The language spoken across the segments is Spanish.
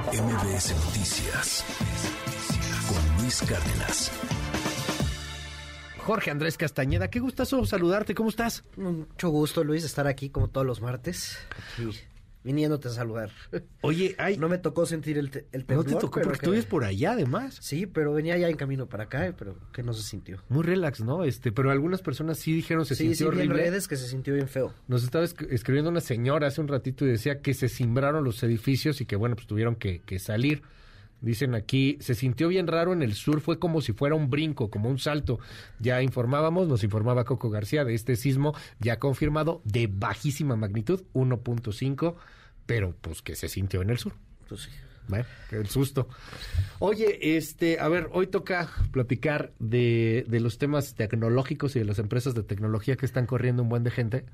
MBS Noticias con Luis Cárdenas. Jorge Andrés Castañeda, qué gustazo saludarte, ¿cómo estás? Mucho gusto, Luis, estar aquí como todos los martes. Aquí, viniéndote a saludar. Oye, ay, No me tocó sentir el, te- el no temblor. te tocó porque que- tú vives por allá además. Sí, pero venía ya en camino para acá, pero que no se sintió. Muy relax, ¿no? Este, pero algunas personas sí dijeron se sí, sí, sintió en horrible. redes que se sintió bien feo. Nos estaba esc- escribiendo una señora hace un ratito y decía que se simbraron los edificios y que bueno, pues tuvieron que, que salir. Dicen aquí, se sintió bien raro en el sur, fue como si fuera un brinco, como un salto. Ya informábamos, nos informaba Coco García de este sismo ya confirmado de bajísima magnitud, 1.5, pero pues que se sintió en el sur. Pues sí. Bueno, el susto. Oye, este, a ver, hoy toca platicar de, de los temas tecnológicos y de las empresas de tecnología que están corriendo un buen de gente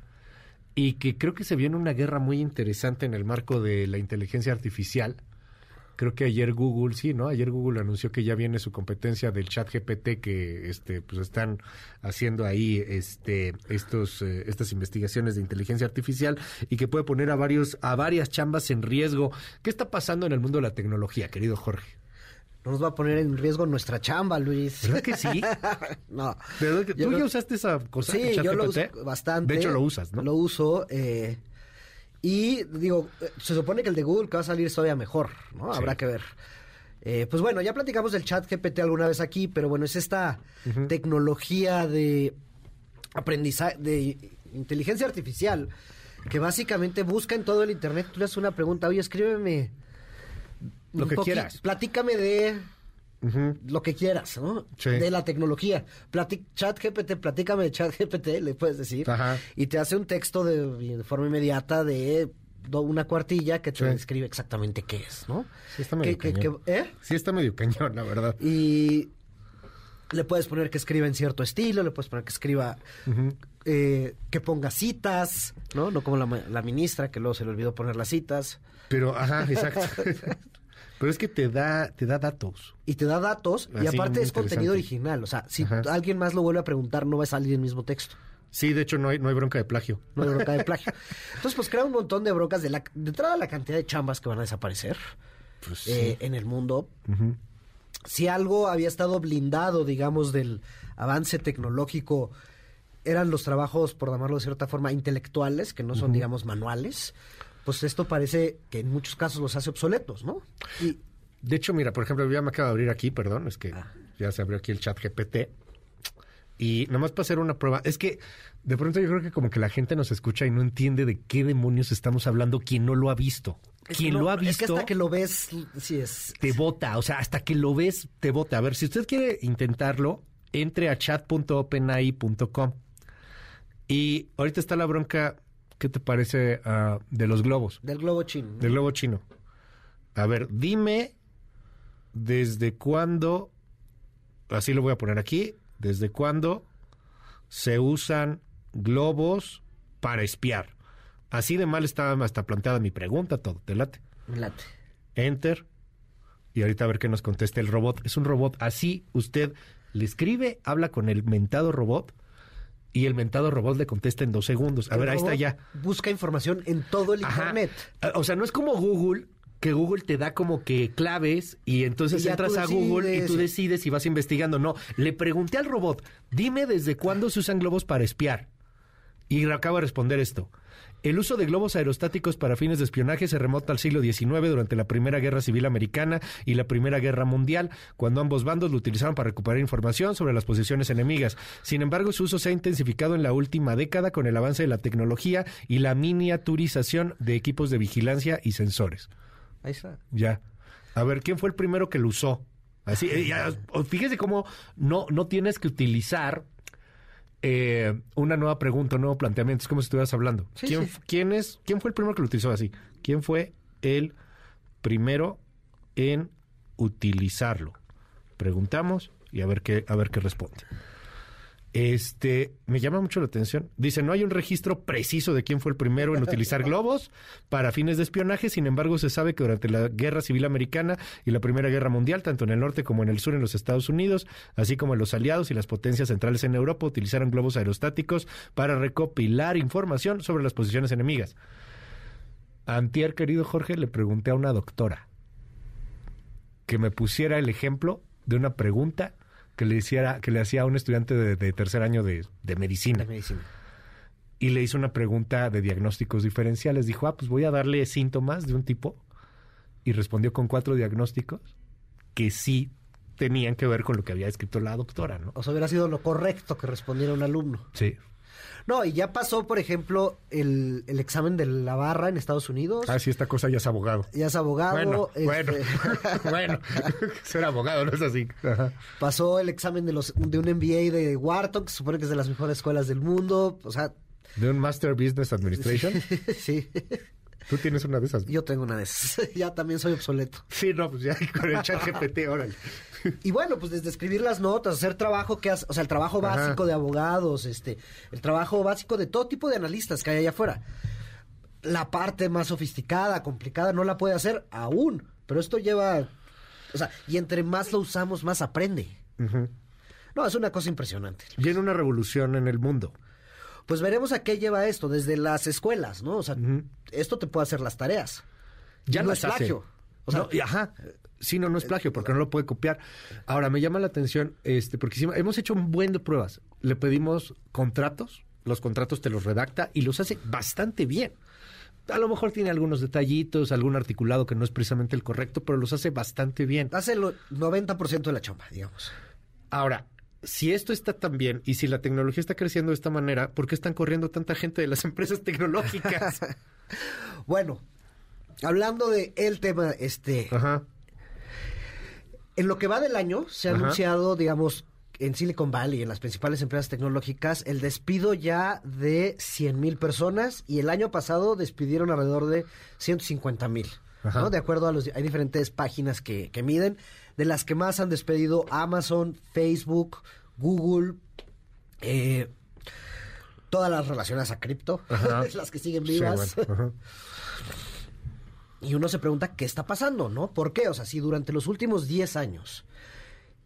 y que creo que se viene una guerra muy interesante en el marco de la inteligencia artificial. Creo que ayer Google, sí, ¿no? Ayer Google anunció que ya viene su competencia del chat GPT que este, pues están haciendo ahí este, estos, eh, estas investigaciones de inteligencia artificial y que puede poner a varios, a varias chambas en riesgo. ¿Qué está pasando en el mundo de la tecnología, querido Jorge? No nos va a poner en riesgo nuestra chamba, Luis. ¿Verdad que sí? no. ¿Verdad que Yo ¿Tú ya usaste esa cosa? Sí, yo lo uso bastante. De hecho, lo usas, ¿no? Lo uso. eh, y digo, se supone que el de Google que va a salir es todavía mejor, ¿no? Sí. Habrá que ver. Eh, pues bueno, ya platicamos del chat GPT alguna vez aquí, pero bueno, es esta tecnología de aprendizaje, de inteligencia artificial, que básicamente busca en todo el Internet, tú le haces una pregunta, oye, escríbeme. Lo que quieras. Platícame de Lo que quieras, ¿no? Sí. De la tecnología. Chat GPT, platícame de chat GPT, le puedes decir. Ajá. Y te hace un texto de, de forma inmediata de una cuartilla que te Sí. describe exactamente qué es, ¿no? Sí está medio Que- cañón. que- ¿eh? Sí está medio cañón, la verdad. Y le puedes poner que escriba en cierto estilo, le puedes poner que escriba, eh, que ponga citas, ¿no? No como la, la ministra, que luego se le olvidó poner las citas. Pero, ajá, exacto. Pero es que te da, te da datos. Y te da datos, y aparte es contenido original. O sea, si Ajá. alguien más lo vuelve a preguntar, no va a salir el mismo texto. Sí, de hecho no hay, no hay bronca de plagio. No hay bronca de plagio. Entonces, pues crea un montón de broncas de, la, de entrada la cantidad de chambas que van a desaparecer Pues eh, en el mundo. Si algo había estado blindado, digamos, del avance tecnológico, eran los trabajos, por llamarlo de cierta forma, intelectuales, que no son, digamos, manuales. Pues esto parece que en muchos casos los hace obsoletos, ¿no? Y De hecho, mira, por ejemplo, ya me acaba de abrir aquí, perdón, es que Ah. ya se abrió aquí el chat GPT. Y nomás para hacer una prueba, es que de pronto yo creo que como que la gente nos escucha y no entiende de qué demonios estamos hablando quien no lo ha visto. es Quien no- lo ha Es que visto hasta que lo ves, sí es. te vota, o sea, hasta que lo ves te vota. A ver, si usted quiere intentarlo, entre a chat.openai.com. Y ahorita está la bronca, ¿qué te parece ah, de los globos? Del globo chino. ¿no? Del globo chino. A ver, dime desde cuándo, así lo voy a poner aquí, desde cuándo se usan globos para espiar. Así de mal estaba hasta planteada mi pregunta, todo, te late. Late. Enter. Y ahorita a ver qué nos contesta el robot. Es un robot. Así usted le escribe, habla con el mentado robot y el mentado robot le contesta en dos segundos. A El ver, ahí está ya. Busca información en todo el Ajá. internet. Ah, O sea, no es como Google, que Google te da como que claves y entonces Y entras a Google y tú decides. y vas investigando. No, le pregunté al robot, dime desde cuándo se usan globos para espiar. Y acaba de responder esto. El uso de globos aerostáticos para fines de espionaje se remonta al siglo XIX durante la Primera Guerra Civil Americana y la Primera Guerra Mundial, cuando ambos bandos lo utilizaron para recuperar información sobre las posiciones enemigas. Sin embargo, su uso se ha intensificado en la última década con el avance de la tecnología y la miniaturización de equipos de vigilancia y sensores. Ahí está. Ya. A ver, ¿quién fue el primero que lo usó? Así, eh, ya, fíjese cómo no, no tienes que utilizar eh, una nueva pregunta, un nuevo planteamiento. Es como si estuvieras hablando. Sí, ¿Quién, sí. quién es, ¿Quién fue el primero que lo utilizó así? ¿Quién fue el primero en utilizarlo? Preguntamos y a ver qué, a ver qué responde. Este, me llama mucho la atención. Dice, no hay un registro preciso de quién fue el primero en utilizar globos para fines de espionaje, sin embargo se sabe que durante la Guerra Civil Americana y la Primera Guerra Mundial, tanto en el norte como en el sur en los Estados Unidos, así como los aliados y las potencias centrales en Europa, utilizaron globos aerostáticos para recopilar información sobre las posiciones enemigas. Antier, querido Jorge, le pregunté a una doctora que me pusiera el ejemplo de una pregunta que le hiciera, que le hacía a un estudiante de, de tercer año de, de medicina. De medicina. Y le hizo una pregunta de diagnósticos diferenciales. Dijo, ah, pues voy a darle síntomas de un tipo. Y respondió con cuatro diagnósticos que sí tenían que ver con lo que había escrito la doctora, ¿no? O sea, hubiera sido lo correcto que respondiera un alumno. Sí. No, y ya pasó, por ejemplo, el, el examen de la barra en Estados Unidos. Ah, sí, esta cosa ya es abogado. Ya es abogado. Bueno, este, bueno, bueno. Ser abogado no es así. Ajá. Pasó el examen de los de un MBA de Wharton, que se supone que es de las mejores escuelas del mundo. O sea, De un Master Business Administration. sí. Tú tienes una de esas. Yo tengo una de esas. ya también soy obsoleto. Sí, no, pues ya con el chat GPT, órale. Y bueno, pues desde escribir las notas, hacer trabajo que hace, o sea, el trabajo Ajá. básico de abogados, este, el trabajo básico de todo tipo de analistas que hay allá afuera. La parte más sofisticada, complicada, no la puede hacer aún. Pero esto lleva, o sea, y entre más lo usamos, más aprende. No, es una cosa impresionante. Viene una revolución en el mundo. Pues veremos a qué lleva esto, desde las escuelas, ¿no? O sea, esto te puede hacer las tareas. Ya no las es hace. plagio. O sea, No, y ajá. Sí, no, no es plagio porque no lo puede copiar. Ahora, me llama la atención, este, porque hicimos- hemos hecho un buen de pruebas. Le pedimos contratos, los contratos te los redacta y los hace bastante bien. A lo mejor tiene algunos detallitos, algún articulado que no es precisamente el correcto, pero los hace bastante bien. hace el 90% de la chamba, digamos. Ahora, si esto está tan bien y si la tecnología está creciendo de esta manera, ¿por qué están corriendo tanta gente de las empresas tecnológicas? Bueno, hablando de el tema, este, Ajá. En lo que va del año, se ha Ajá. anunciado, digamos, en Silicon Valley, en las principales empresas tecnológicas, el despido ya de 100 mil personas y el año pasado despidieron alrededor de 150 mil. ¿no? De acuerdo a los... Hay diferentes páginas que, que miden. De las que más han despedido Amazon, Facebook, Google, eh, todas las relacionadas a cripto, las que siguen Sí, vivas. bueno. Y uno se pregunta qué está pasando, ¿no? ¿Por qué? O sea, si durante los últimos 10 años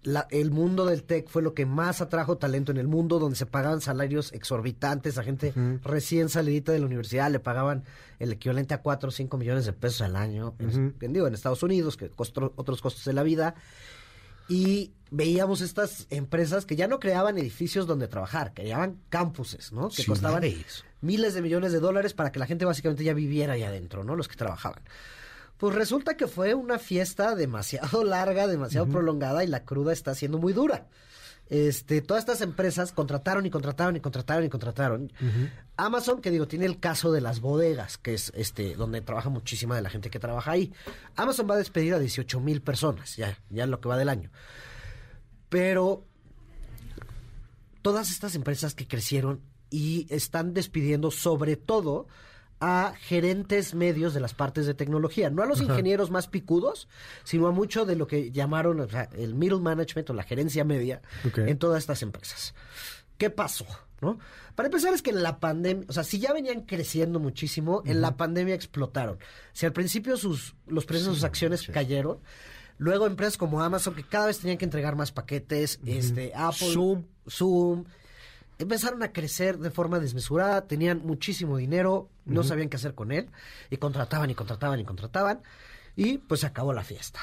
la- el mundo del tech fue lo que más atrajo talento en el mundo, donde se pagaban salarios exorbitantes a gente recién salidita de la universidad, le pagaban el equivalente a 4 o 5 millones de pesos al año, en, digo, en Estados Unidos, que costó otros costos de la vida. Y veíamos estas empresas que ya no creaban edificios donde trabajar, creaban campuses, ¿no? Que costaban miles de millones de dólares para que la gente básicamente ya viviera ahí adentro, ¿no? Los que trabajaban. Pues resulta que fue una fiesta demasiado larga, demasiado prolongada y la cruda está siendo muy dura. Este, todas estas empresas contrataron y contrataron y contrataron y contrataron. Amazon, que digo, tiene el caso de las bodegas, que es este, donde trabaja muchísima de la gente que trabaja ahí. Amazon va a despedir a 18 mil personas, ya, ya lo que va del año. Pero todas estas empresas que crecieron y están despidiendo sobre todo a gerentes medios de las partes de tecnología, no a los ingenieros más picudos, sino a mucho de lo que llamaron o sea, el middle management o la gerencia media en todas estas empresas. ¿Qué pasó? ¿No? Para empezar es que en la pandemia, o sea, si ya venían creciendo muchísimo, en la pandemia explotaron. Si al principio sus, los precios de sus acciones cayeron, luego empresas como Amazon que cada vez tenían que entregar más paquetes, este, Apple, Zoom. Zoom, empezaron a crecer de forma desmesurada, tenían muchísimo dinero, no sabían qué hacer con él, y contrataban y contrataban y contrataban, y pues se acabó la fiesta.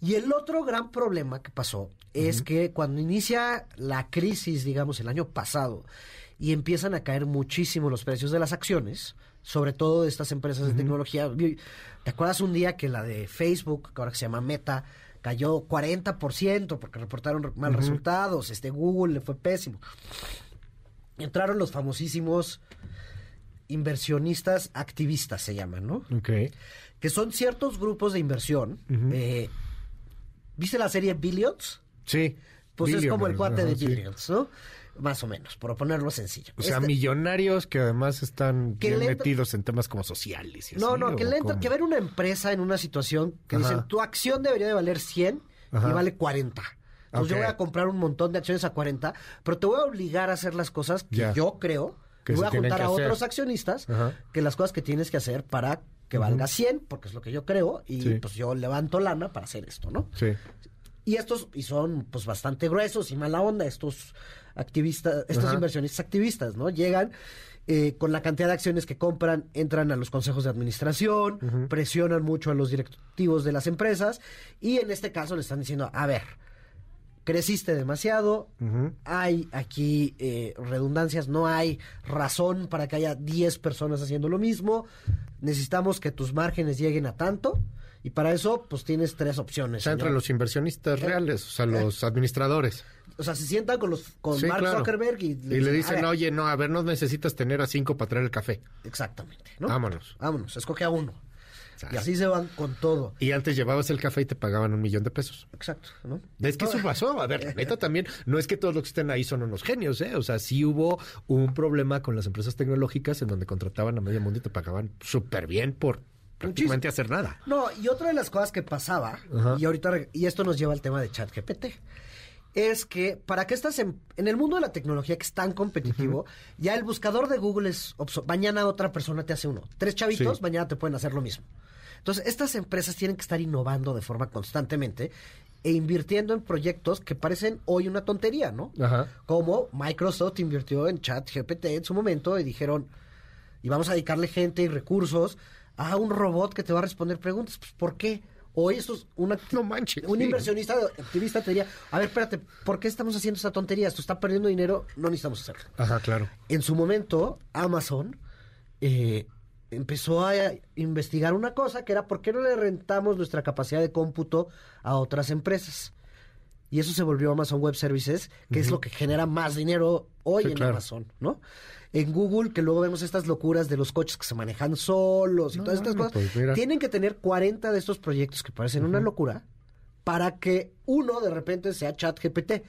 Y el otro gran problema que pasó es que cuando inicia la crisis, digamos, el año pasado, y empiezan a caer muchísimo los precios de las acciones, sobre todo de estas empresas de tecnología. ¿Te acuerdas un día que la de Facebook, que ahora se llama Meta, cayó 40% porque reportaron mal resultados? Este Google le fue pésimo. Entraron los famosísimos inversionistas activistas, se llaman, ¿no? Ok. Que son ciertos grupos de inversión. eh, ¿Viste la serie Billions? Sí. Pues es como el cuate de sí. Billions, ¿no? Más o menos, por ponerlo sencillo. O sea, Este- millonarios que además están Que bien le entra- metidos en temas como sociales. y No, así, no, que, ¿o le entra- que ver una empresa en una situación que Ajá. dicen, tu acción debería de valer 100 Ajá. y vale 40. Entonces yo voy a comprar un montón de acciones a 40, pero te voy a obligar a hacer las cosas que yo creo. Que voy a juntar a hacer. otros accionistas que las cosas que tienes que hacer para que valga 100, porque es lo que yo creo, y Sí. pues yo levanto lana para hacer esto, ¿no? Sí. Y estos, y son pues bastante gruesos y mala onda, estos activistas, estos Ajá. inversionistas activistas, ¿no? Llegan, eh, con la cantidad de acciones que compran, entran a los consejos de administración, presionan mucho a los directivos de las empresas y en este caso le están diciendo, a ver, creciste demasiado, hay aquí eh, redundancias, no hay razón para que haya 10 personas haciendo lo mismo, necesitamos que tus márgenes lleguen a tanto. Y para eso, pues tienes tres opciones. Está entre los inversionistas reales, o sea, los administradores. O sea, se sientan con los con Mark Zuckerberg y le, y le dicen, oye, no, a ver, no necesitas tener a cinco para traer el café. Exactamente, ¿no? Vámonos. Vámonos, escoge a uno. Y así se van con todo. Y antes llevabas el café y te pagaban un millón de pesos. Exacto, ¿no? Es que eso pasó. A ver, neta también, no es que todos los que estén ahí son unos genios, ¿eh? O sea, sí hubo un problema con las empresas tecnológicas en donde contrataban a medio mundo y te pagaban súper bien por prácticamente hacer nada. No, y otra de las cosas que pasaba, y ahorita, y esto nos lleva al tema de ChatGPT es que para que estás en, el mundo de la tecnología que es tan competitivo, ya el buscador de Google es mañana otra persona te hace uno. Tres chavitos, mañana te pueden hacer lo mismo. Entonces, estas empresas tienen que estar innovando de forma constantemente e invirtiendo en proyectos que parecen hoy una tontería, ¿no? Ajá. Como Microsoft invirtió en ChatGPT en su momento y dijeron, y vamos a dedicarle gente y recursos a un robot que te va a responder preguntas. Pues, ¿por qué? Hoy eso es una, no manches, un inversionista activista te diría, a ver, espérate, ¿por qué estamos haciendo esta tontería? Esto está perdiendo dinero, no necesitamos hacerlo. Ajá, claro. En su momento, Amazon eh, empezó a investigar una cosa que era por qué no le rentamos nuestra capacidad de cómputo a otras empresas. Y eso se volvió Amazon Web Services, que es lo que genera más dinero hoy en Amazon, ¿no? En Google, que luego vemos estas locuras de los coches que se manejan solos y todas estas cosas, pues tienen que tener 40 de estos proyectos que parecen una locura para que uno de repente sea ChatGPT.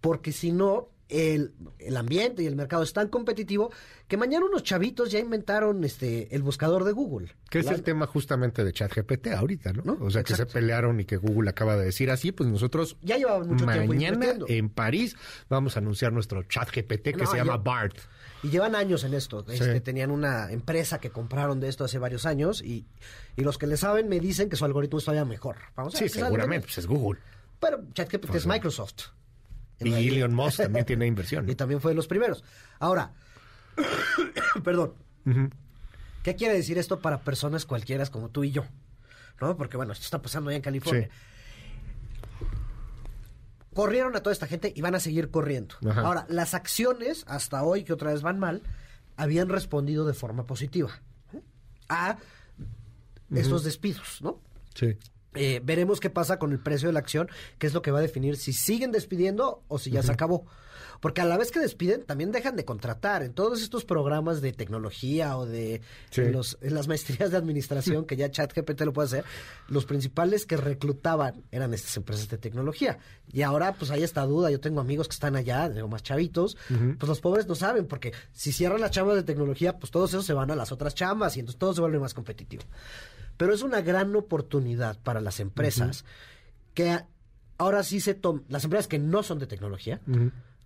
Porque si no, el, ambiente y el mercado es tan competitivo que mañana unos chavitos ya inventaron este el buscador de Google. Que es el tema justamente de ChatGPT ahorita, ¿no? O sea, que se pelearon y que Google acaba de decir así, pues nosotros ya llevamos mucho mañana en París vamos a anunciar nuestro ChatGPT que se llama BART. Y llevan años en esto. Este, tenían una empresa que compraron de esto hace varios años y, y los que le saben me dicen que su algoritmo es todavía mejor. Vamos a sí, seguramente, pues es Google. Pero ChatGPT es Microsoft. Y Elon Musk también tiene inversión. Y también fue de los primeros. Ahora, perdón. ¿Qué quiere decir esto para personas cualquiera como tú y yo? ¿No? Porque bueno, esto está pasando allá en California. Corrieron a toda esta gente y van a seguir corriendo. Ahora, las acciones, hasta hoy, que otra vez van mal, habían respondido de forma positiva a estos despidos, ¿no? Sí. Eh, veremos qué pasa con el precio de la acción, que es lo que va a definir si siguen despidiendo o si ya se acabó. Porque a la vez que despiden, también dejan de contratar. En todos estos programas de tecnología o de los, en las maestrías de administración, que ya ChatGPT lo puede hacer, los principales que reclutaban eran estas empresas de tecnología. Y ahora, pues hay esta duda. Yo tengo amigos que están allá, digo, más chavitos. Pues los pobres no saben, porque si cierran las chambas de tecnología, pues todos esos se van a las otras chambas y entonces todo se vuelve más competitivo. Pero es una gran oportunidad para las empresas que ahora sí se toman, las empresas que no son de tecnología,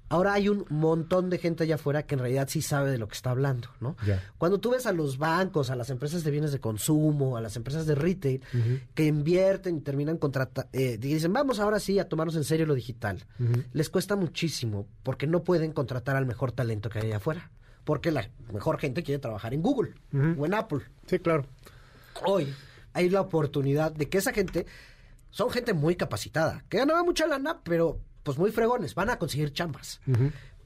ahora hay un montón de gente allá afuera que en realidad sí sabe de lo que está hablando, ¿no? Cuando tú ves a los bancos, a las empresas de bienes de consumo, a las empresas de retail, que invierten y terminan contratando, eh, dicen, vamos ahora sí a tomarnos en serio lo digital, les cuesta muchísimo porque no pueden contratar al mejor talento que hay allá afuera. Porque la mejor gente quiere trabajar en Google o en Apple. Sí, claro hoy hay la oportunidad de que esa gente son gente muy capacitada, que ganaba mucha lana, pero pues muy fregones, van a conseguir chambas.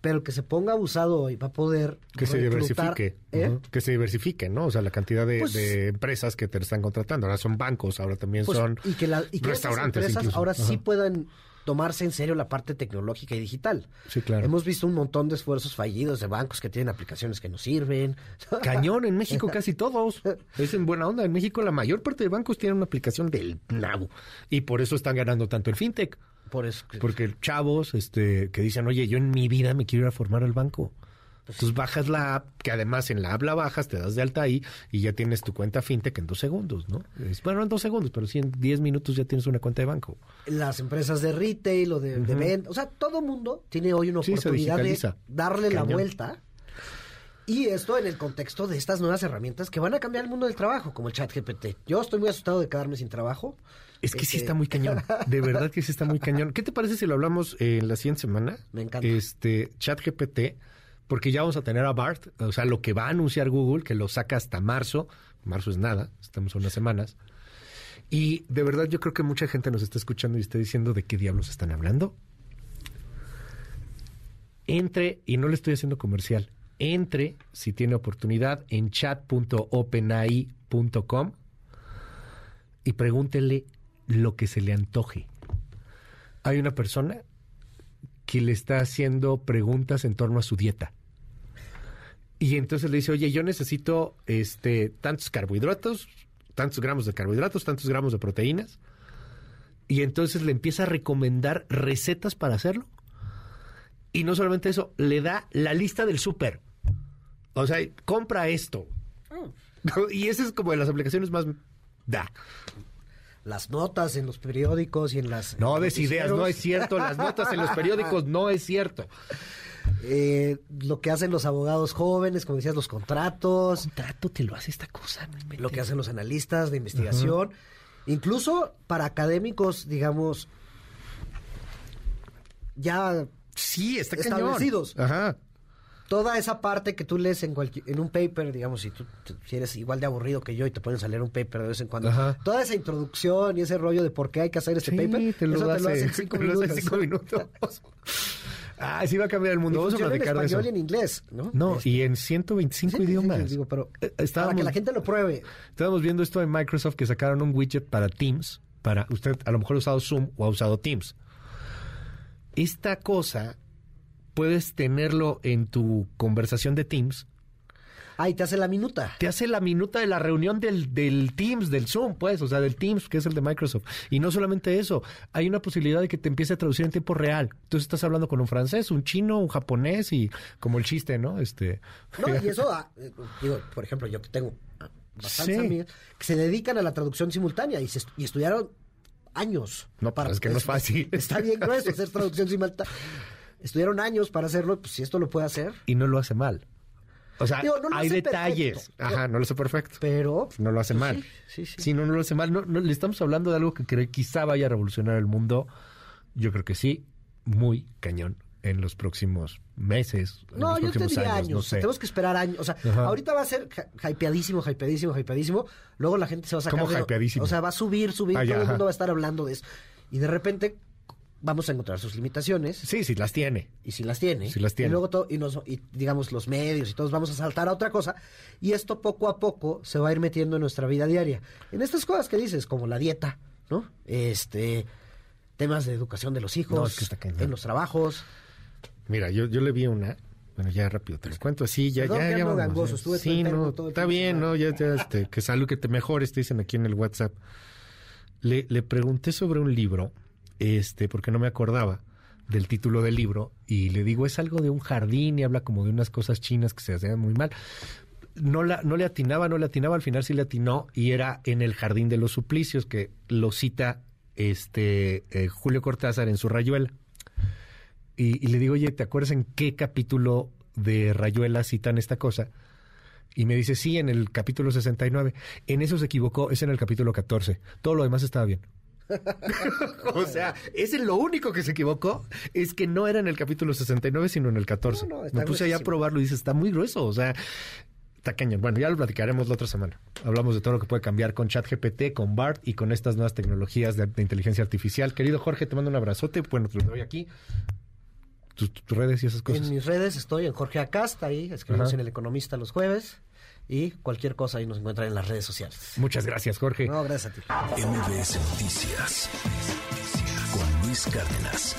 Pero que se ponga abusado y va a poder que se diversifique, ¿eh? que se diversifique, ¿no? O sea, la cantidad pues de, empresas que te están contratando. Ahora son bancos, ahora también pues, son y que restaurantes. Empresas ahora sí puedan tomarse en serio la parte tecnológica y digital. Sí, claro. Hemos visto un montón de esfuerzos fallidos de bancos que tienen aplicaciones que no sirven. Cañón, en México casi todos. Es en buena onda. En México la mayor parte de bancos tienen una aplicación del nabo. Y por eso están ganando tanto el fintech. Por eso. Porque chavos este, que dicen, oye, yo en mi vida me quiero ir a formar al banco. Entonces bajas la app, que además en la app la bajas, te das de alta ahí y ya tienes tu cuenta fintech en dos segundos, ¿no? bueno, en dos segundos, pero sí en diez minutos ya tienes una cuenta de banco. Las empresas de retail o de, venta, o sea, todo mundo tiene hoy una oportunidad de darle la vuelta. Y esto en el contexto de estas nuevas herramientas que van a cambiar el mundo del trabajo, como el chat GPT. Yo estoy muy asustado de quedarme sin trabajo. Es que sí este está muy cañón. De verdad que sí está muy cañón. ¿Qué te parece si lo hablamos en la siguiente semana? Me encanta. Este, chat GPT porque ya vamos a tener a BART, o sea, lo que va a anunciar Google, que lo saca hasta marzo, marzo es nada, estamos unas semanas, y de verdad yo creo que mucha gente nos está escuchando y está diciendo de qué diablos están hablando. Entre, y no le estoy haciendo comercial, entre, si tiene oportunidad, en chat.openai.com y pregúntele lo que se le antoje. Hay una persona que le está haciendo preguntas en torno a su dieta. Y entonces le dice, oye, yo necesito este, tantos carbohidratos, tantos gramos de carbohidratos, tantos gramos de proteínas. Y entonces le empieza a recomendar recetas para hacerlo. Y no solamente eso, le da la lista del súper. O sea, compra esto. Y esa es como de las aplicaciones más... Da. Las notas en los periódicos y en las... No des ideas, no es cierto. Las notas en los periódicos no es cierto. Eh, lo que hacen los abogados jóvenes, como decías, los contratos. Contrato te lo hace esta cosa. no lo que hacen los analistas de investigación, incluso para académicos, digamos, ya Sí, está establecidos. cañón. Ajá. toda esa parte que tú lees en, un paper, digamos, si tú si eres igual de aburrido que yo y te pones a leer un paper de vez en cuando, Ajá. toda esa introducción y ese rollo de por qué hay que hacer este Sí, paper, te lo eso te lo hace- hace en cinco te lo hace en minutos. cinco minutos. Ah, sí va a cambiar el Y mundo. Vamos a en platicar de eso. español y en inglés, ¿no? No, Este, y en 125 sí, sí, sí, idiomas. digo, pero Eh, para que la gente lo pruebe. Estábamos viendo esto en Microsoft que sacaron un widget para Teams. Para usted a lo mejor ha usado Zoom o ha usado Teams. Esta cosa puedes tenerlo en tu conversación de Teams. Ay, te hace la minuta. Te hace la minuta de la reunión del, del Teams, del Zoom, pues, o sea, del Teams, que es el de Microsoft. Y no solamente eso, hay una posibilidad de que te empiece a traducir en tiempo real. Entonces estás hablando con un francés, un chino, un japonés y como el chiste, ¿no? Este. No, y eso, ah, eh, digo, por ejemplo, yo que tengo ah, bastantes Sí. amigas que se dedican a la traducción simultánea y, se y estudiaron años. No, pero es que no es fácil. Está bien grueso hacer traducción simultánea. Estudiaron años para hacerlo, pues si esto lo puede hacer, Y no lo hace mal. O sea, Digo, no lo hay detalles. perfecto. Ajá, no lo hace perfecto. pero No lo hace mal. Sí, sí. Sí, no, no lo hace mal. No, no, le estamos hablando de algo que quizá vaya a revolucionar el mundo. Yo creo que sí, muy cañón en los próximos meses. en No, los yo te diría años. no sé. tenemos que esperar años. O sea, Ajá. ahorita va a ser hypeadísimo, hypeadísimo, hypeadísimo. Luego la gente se va a sacar ¿Cómo hypeadísimo? O sea, va a subir, subir. Ah, ya, todo el mundo va a estar hablando de eso. Y de repente vamos a encontrar sus limitaciones. Sí, sí, las tiene. y si las tiene, Sí las tiene. y luego to- y, nos, y digamos los medios y todos vamos a saltar a otra cosa y esto poco a poco se va a ir metiendo en nuestra vida diaria. En estas cosas que dices, como la dieta, ¿no? Este temas de educación de los hijos, No, es que está cañón. en los trabajos. Mira, yo, yo le vi una. Bueno, ya rápido te lo cuento así, ya, Perdón ya, ya. gangoso, estuve sí, no, todo el está bien. ¿no? Ya, ya, este, que salud, que te mejores, te dicen aquí en el WhatsApp. Le, le pregunté sobre un libro, este, porque no me acordaba del título del libro, y le digo, es algo de un jardín y habla como de unas cosas chinas que se hacían muy mal. No, no le atinaba, no le atinaba, al final sí le atinó, y era en el jardín de los suplicios, que lo cita este eh, Julio Cortázar en su rayuela. Y, y le digo, oye, ¿te acuerdas en qué capítulo de Rayuela citan esta cosa? Y me dice, sí, en el capítulo 69. En eso se equivocó, es en el capítulo 14. Todo lo demás estaba bien. o sea, ese es lo único que se equivocó, es que no era en el capítulo 69, sino en el 14. No, no, me puse allá a gruesísimo. probarlo y dice, está muy grueso, o sea, está cañón. Bueno, ya lo platicaremos la otra semana. Hablamos de todo lo que puede cambiar con ChatGPT, con BART y con estas nuevas tecnologías de, de inteligencia artificial. Querido Jorge, te mando un abrazote. Bueno, te lo doy aquí. Tus, tus redes y esas cosas. En mis redes estoy en Jorge Acasta, ahí escribimos Ajá. en El Economista los jueves y cualquier cosa ahí nos encuentran en las redes sociales. Muchas gracias, Jorge. No, gracias a ti. MBS Noticias con Luis Cárdenas.